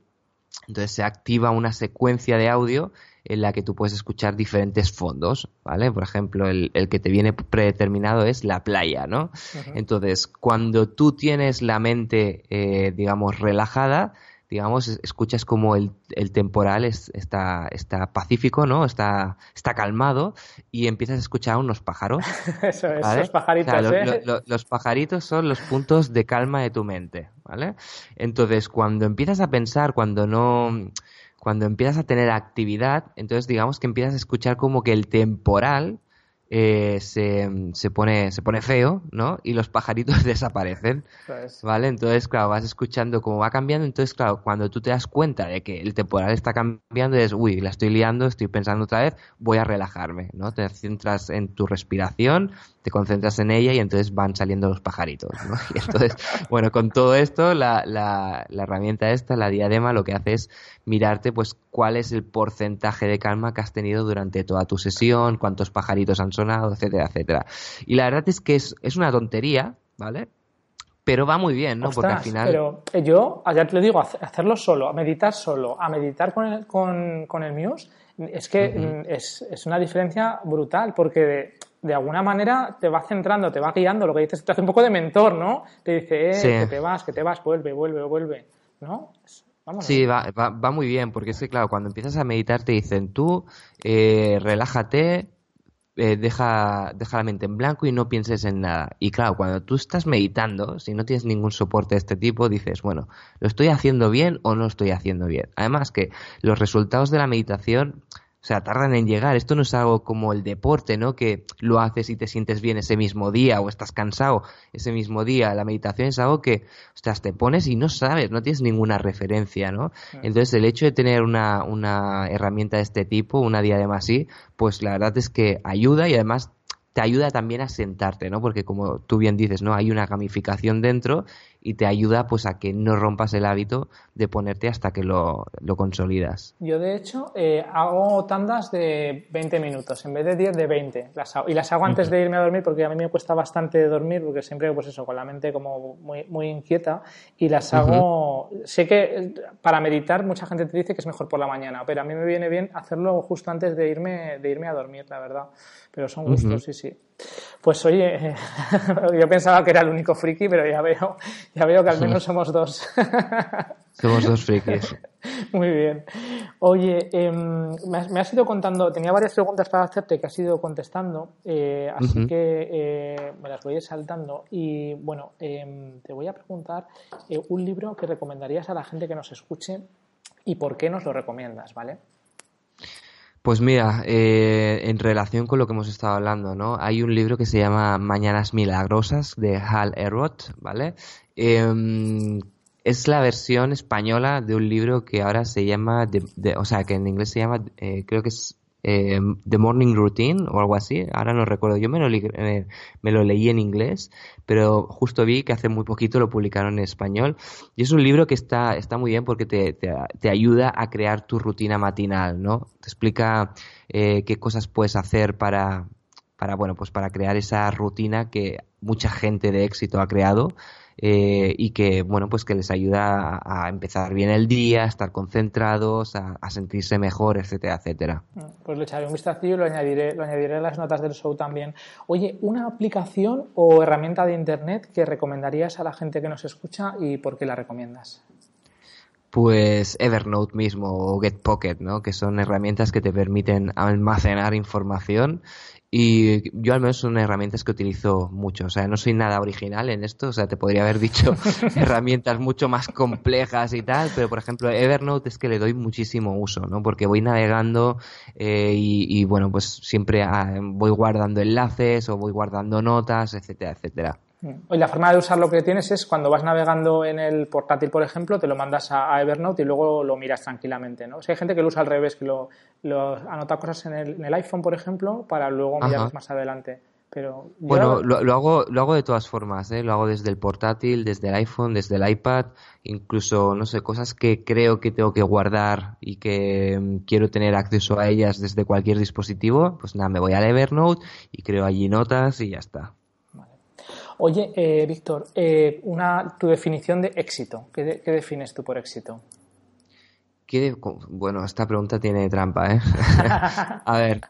B: entonces se activa una secuencia de audio en la que tú puedes escuchar diferentes fondos, ¿vale? Por ejemplo, el, el que te viene predeterminado es la playa, ¿no? Uh -huh. Entonces, cuando tú tienes la mente, eh, digamos, relajada, digamos, escuchas como el, el temporal es, está, está pacífico, ¿no? Está, está calmado y empiezas a escuchar unos pájaros. [laughs]
A: Eso es, ¿vale? los pajaritos,
B: o sea,
A: ¿eh?
B: lo, lo, los pajaritos son los puntos de calma de tu mente, ¿vale? Entonces, cuando empiezas a pensar, cuando no cuando empiezas a tener actividad, entonces digamos que empiezas a escuchar como que el temporal eh, se, se, pone, se pone feo, ¿no? Y los pajaritos [laughs] desaparecen,
A: pues.
B: ¿vale? Entonces, claro, vas escuchando cómo va cambiando, entonces, claro, cuando tú te das cuenta de que el temporal está cambiando, es, uy, la estoy liando, estoy pensando otra vez, voy a relajarme, ¿no? Te centras en tu respiración, te concentras en ella y entonces van saliendo los pajaritos, ¿no? [laughs] Y entonces, bueno, con todo esto, la, la, la herramienta esta, la diadema, lo que hace es mirarte, pues, cuál es el porcentaje de calma que has tenido durante toda tu sesión, cuántos pajaritos han sonado, etcétera, etcétera. Y la verdad es que es, es una tontería, ¿vale? Pero va muy bien, ¿no?
A: Ostras,
B: Porque al final.
A: Pero yo, ya te lo digo, hacerlo solo, a meditar solo, a meditar con el, con, con el Muse, es que uh -huh. es, es, una diferencia brutal, porque de, alguna manera te va centrando, te va guiando, lo que dices, te hace un poco de mentor, ¿no? Te dice, eh, sí. que te vas, que te vas, vuelve, vuelve, vuelve, ¿no?
B: Sí, va, va, va, muy bien, porque es que, claro, cuando empiezas a meditar te dicen, tú eh, relájate, eh, deja, deja la mente en blanco y no pienses en nada. Y claro, cuando tú estás meditando, si no tienes ningún soporte de este tipo, dices, bueno, ¿lo estoy haciendo bien o no lo estoy haciendo bien? Además que los resultados de la meditación sea, tardan en llegar. Esto no es algo como el deporte, ¿no? Que lo haces y te sientes bien ese mismo día o estás cansado ese mismo día. La meditación es algo que, ostras, te pones y no sabes, no tienes ninguna referencia, ¿no? Entonces, el hecho de tener una, una herramienta de este tipo, una diadema así, pues la verdad es que ayuda y además te ayuda también a sentarte, ¿no? Porque como tú bien dices, ¿no? Hay una gamificación dentro y te ayuda pues a que no rompas el hábito de ponerte hasta que lo, lo consolidas.
A: Yo de hecho eh, hago tandas de 20 minutos, en vez de 10 de 20. Las hago, y las hago antes de irme a dormir porque a mí me cuesta bastante dormir porque siempre pues eso, con la mente como muy, muy inquieta y las hago... Uh -huh. Sé que para meditar mucha gente te dice que es mejor por la mañana, pero a mí me viene bien hacerlo justo antes de irme, de irme a dormir, la verdad. Pero son gustos, uh -huh. sí, sí. Pues oye, [laughs] yo pensaba que era el único friki, pero ya veo, ya veo que al menos somos dos. [laughs]
B: somos dos frikis.
A: Muy bien. Oye, eh, me, has, ido contando, tenía varias preguntas para hacerte que has ido contestando, eh, así uh -huh. que eh, me las voy a ir saltando. Y bueno, te voy a preguntar un libro que recomendarías a la gente que nos escuche y por qué nos lo recomiendas, ¿vale?
B: Pues mira, eh, en relación con lo que hemos estado hablando, ¿no? Hay un libro que se llama Mañanas Milagrosas de Hal Elrod, ¿vale? Em, es la versión española de un libro que ahora se llama, o sea, que en inglés se llama, eh, creo que es eh, The Morning Routine o algo así, ahora no recuerdo, yo me lo, leí en inglés, pero justo vi que hace muy poquito lo publicaron en español y es un libro que está, está muy bien porque te, te, ayuda a crear tu rutina matinal, ¿no? Te explica eh, qué cosas puedes hacer para, para, bueno, pues para crear esa rutina que mucha gente de éxito ha creado eh, y que bueno pues que les ayuda a, empezar bien el día, a estar concentrados, a, sentirse mejor, etcétera, etcétera.
A: Pues le echaré un vistazo y lo añadiré, lo añadiré a las notas del show también. Oye, una aplicación o herramienta de internet que recomendarías a la gente que nos escucha y por qué la recomiendas?
B: Pues Evernote mismo o GetPocket, ¿no? Que son herramientas que te permiten almacenar información y yo al menos son herramientas que utilizo mucho. O sea, no soy nada original en esto. O sea, te podría haber dicho [laughs] herramientas mucho más complejas y tal. Pero, por ejemplo, Evernote es que le doy muchísimo uso, ¿no? Porque voy navegando eh, y, bueno, pues siempre ah, voy guardando enlaces o voy guardando notas, etcétera, etcétera.
A: Y la forma de usar lo que tienes es cuando vas navegando en el portátil, por ejemplo, te lo mandas a, Evernote y luego lo miras tranquilamente, ¿no? O sea, hay gente que lo usa al revés, que lo, anota cosas en el, iPhone, por ejemplo, para luego mirarlos más adelante. Pero
B: bueno, lo, hago, lo hago de todas formas, ¿eh? lo hago desde el portátil, desde el iPhone, desde el iPad, incluso, no sé, cosas que creo que tengo que guardar y que mm, quiero tener acceso a ellas desde cualquier dispositivo, pues nada, me voy al Evernote y creo allí notas y ya está.
A: Oye, eh, Víctor, eh, una, tu definición de éxito. ¿Qué, defines tú por éxito?
B: bueno, esta pregunta tiene trampa, ¿eh? [laughs] A ver,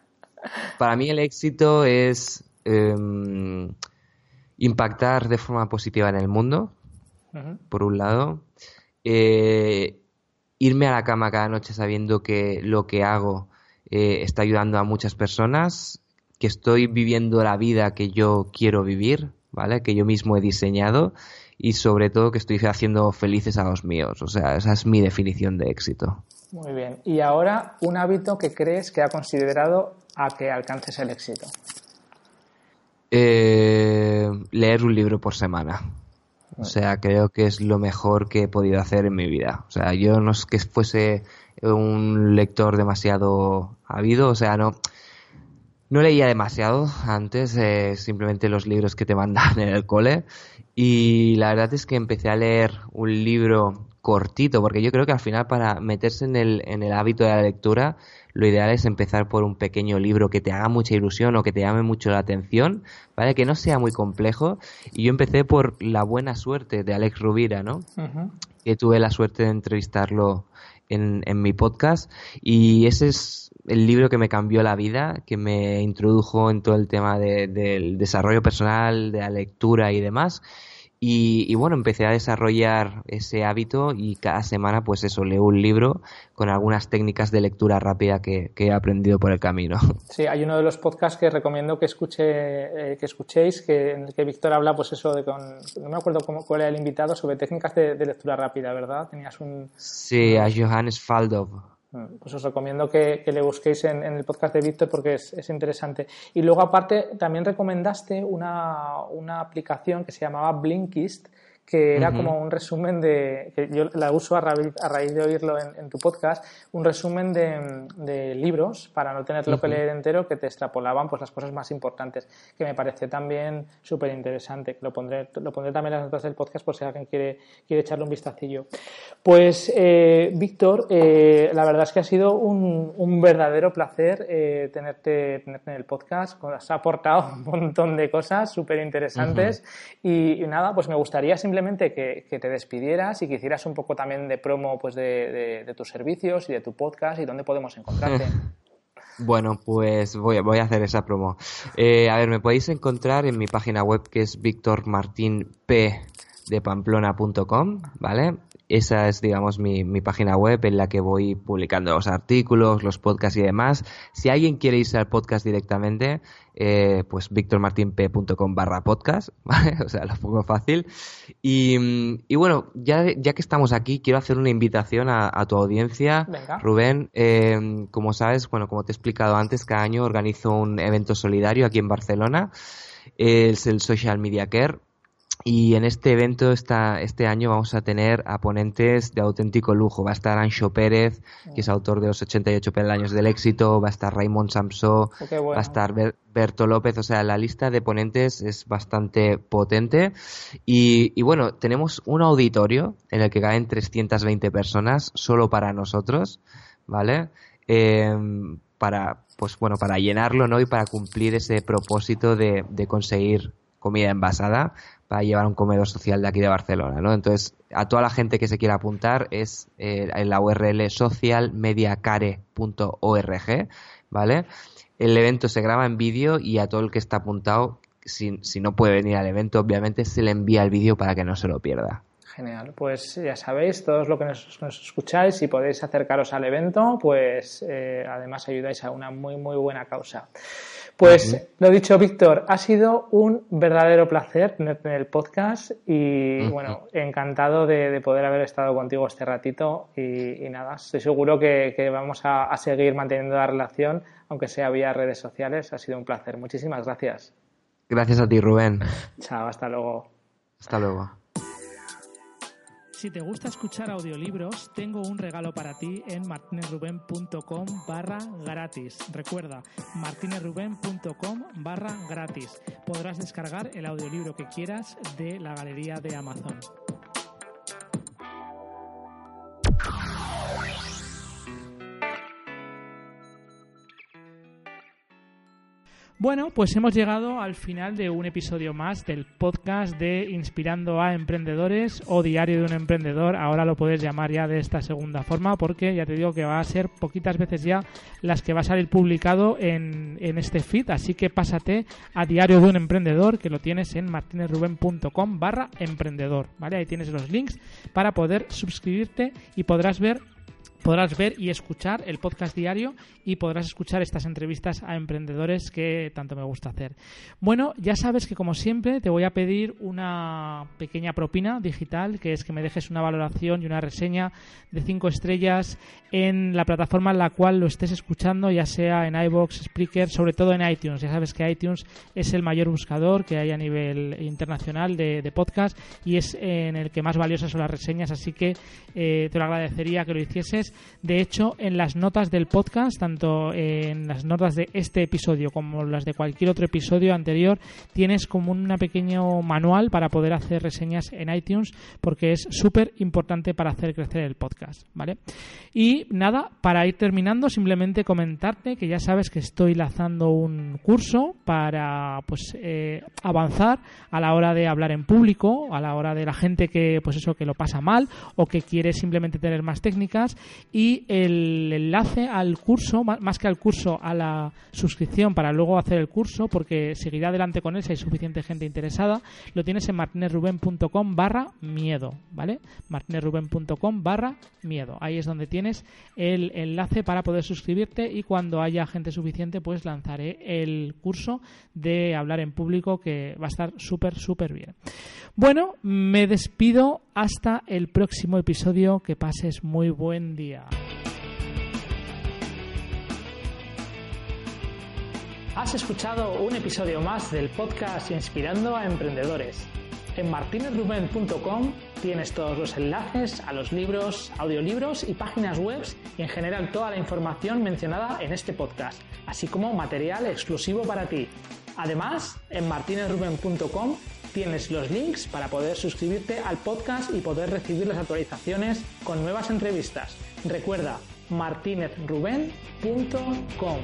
B: para mí el éxito es em, impactar de forma positiva en el mundo, por un lado. Eh, irme a la cama cada noche sabiendo que lo que hago está ayudando a muchas personas, que estoy viviendo la vida que yo quiero vivir, ¿vale? Que yo mismo he diseñado y sobre todo que estoy haciendo felices a los míos. O sea, esa es mi definición de éxito.
A: Muy bien. Y ahora, un hábito que crees que ha considerado a que alcances el éxito.
B: Eh, leer un libro por semana. O sea, creo que es lo mejor que he podido hacer en mi vida. O sea, yo no es que fuese un lector demasiado habido, o sea, no, no leía demasiado antes, eh, simplemente los libros que te mandan en el cole. Y la verdad es que empecé a leer un libro cortito, porque yo creo que al final para meterse en el, en el hábito de la lectura, lo ideal es empezar por un pequeño libro que te haga mucha ilusión o que te llame mucho la atención, ¿vale? Que no sea muy complejo. Y yo empecé por La buena suerte de Alex Rubira, ¿no? Que tuve la suerte de entrevistarlo en, en mi podcast. Y ese es el libro que me cambió la vida, que me introdujo en todo el tema del desarrollo personal, de la lectura y demás. Y, bueno, empecé a desarrollar ese hábito y cada semana, pues eso, leo un libro con algunas técnicas de lectura rápida que, he aprendido por el camino. [laughs]
A: Sí, hay uno de los podcasts que recomiendo que escuche, eh, que escuchéis, que, en el que Víctor habla, pues eso, de con, no me acuerdo cómo, cuál era el invitado, sobre técnicas de, de lectura rápida, ¿verdad? Tenías un...
B: Sí, a Johannes Faldov.
A: Pues os recomiendo que, le busquéis en, el podcast de Víctor porque es, interesante. Y luego, aparte, también recomendaste una, una aplicación que se llamaba Blinkist, que era como un resumen de, que yo la uso a raíz, a raíz de oírlo en, tu podcast, un resumen de, libros para no tenerlo que leer entero que te extrapolaban pues las cosas más importantes, que me pareció también súper interesante. Lo pondré, lo pondré también en las notas del podcast por si alguien quiere, quiere echarle un vistacillo. Pues, eh, Víctor, eh, la verdad es que ha sido un, un verdadero placer eh, tenerte, tenerte, en el podcast. Has aportado [laughs] un montón de cosas súper interesantes y, y, nada, pues me gustaría simplemente simplemente que, te despidieras y que hicieras un poco también de promo pues de, tus servicios y de tu podcast y dónde podemos encontrarte. [laughs]
B: Bueno, pues voy, voy a hacer esa promo. Eh, a ver, me podéis encontrar en mi página web que es victormartinp de pamplona.com, ¿vale? Esa es, digamos, mi, mi, página web en la que voy publicando los artículos, los podcasts y demás. Si alguien quiere irse al podcast directamente, eh, pues victormartinp.com barra podcast, [laughs] ¿vale? O sea, lo pongo fácil. Y, y bueno, ya, ya, que estamos aquí, quiero hacer una invitación a, a tu audiencia.
C: Venga.
B: Rubén, eh, como sabes, bueno, como te he explicado antes, cada año organizo un evento solidario aquí en Barcelona. Es el Social Media Care y en este evento esta, este año vamos a tener a ponentes de auténtico lujo. Va a estar Ancho Pérez, que es autor de los 88 peldaños del éxito, va a estar Raymond Samsó,
C: Oh, bueno.
B: va a estar Ber- Berto López, o sea, la lista de ponentes es bastante potente. Y, y bueno, tenemos un auditorio en el que caen 320 personas solo para nosotros, ¿vale? Eh, para, pues bueno, para llenarlo, ¿no? Y para cumplir ese propósito de, de conseguir comida envasada para llevar un comedor social de aquí de Barcelona, ¿no? Entonces, a toda la gente que se quiera apuntar es eh, en la URL socialmediacare.org, ¿vale? El evento se graba en vídeo y a todo el que está apuntado, si, si no puede venir al evento, obviamente se le envía el vídeo para que no se lo pierda.
C: Genial, pues ya sabéis, todos los que nos, nos escucháis, si podéis acercaros al evento, pues eh, además ayudáis a una muy, muy buena causa. Pues lo dicho, Víctor, ha sido un verdadero placer tenerte en el podcast y bueno, encantado de, de poder haber estado contigo este ratito y, y nada, estoy seguro que, que vamos a, a seguir manteniendo la relación, aunque sea vía redes sociales. Ha sido un placer. Muchísimas gracias.
B: Gracias a ti, Rubén.
C: Chao, hasta luego.
B: Hasta luego.
A: Si te gusta escuchar audiolibros, tengo un regalo para ti en martinezruben.com barra gratis. Recuerda, martinezruben.com barra gratis. Podrás descargar el audiolibro que quieras de la galería de Amazon. Bueno, pues hemos llegado al final de un episodio más del podcast de Inspirando a Emprendedores o Diario de un Emprendedor. Ahora lo puedes llamar ya de esta segunda forma porque ya te digo que va a ser poquitas veces ya las que va a salir publicado en, en este feed. Así que pásate a Diario de un Emprendedor que lo tienes en martinezruben.com barra emprendedor. ¿vale? Ahí tienes los links para poder suscribirte y podrás ver podrás ver y escuchar el podcast diario y podrás escuchar estas entrevistas a emprendedores que tanto me gusta hacer. Bueno, ya sabes que como siempre te voy a pedir una pequeña propina digital, que es que me dejes una valoración y una reseña de cinco estrellas en la plataforma en la cual lo estés escuchando, ya sea en iBox, Spreaker, sobre todo en iTunes. Ya sabes que iTunes es el mayor buscador que hay a nivel internacional de, de podcast y es en el que más valiosas son las reseñas, así que eh, te lo agradecería que lo hicieses. De hecho, en las notas del podcast, tanto en las notas de este episodio como las de cualquier otro episodio anterior, tienes como un pequeño manual para poder hacer reseñas en iTunes, porque es súper importante para hacer crecer el podcast, ¿vale? Y nada, para ir terminando, simplemente comentarte que ya sabes que estoy lanzando un curso para pues eh, avanzar a la hora de hablar en público, a la hora de la gente que pues eso que lo pasa mal o que quiere simplemente tener más técnicas y el enlace al curso, más que al curso, a la suscripción para luego hacer el curso, porque seguirá adelante con él si hay suficiente gente interesada, lo tienes en martinezruben.com barra miedo, ¿vale? martinezruben.com barra miedo. Ahí es donde tienes el enlace para poder suscribirte y cuando haya gente suficiente pues lanzaré el curso de hablar en público que va a estar súper, súper bien. Bueno, me despido hasta el próximo episodio. Que pases muy buen día. Has escuchado un episodio más del podcast Inspirando a Emprendedores. En martinezruben.com tienes todos los enlaces a los libros, audiolibros y páginas web y en general toda la información mencionada en este podcast, así como material exclusivo para ti. Además, en martinezruben.com tienes los links para poder suscribirte al podcast y poder recibir las actualizaciones con nuevas entrevistas. Recuerda martinezruben.com.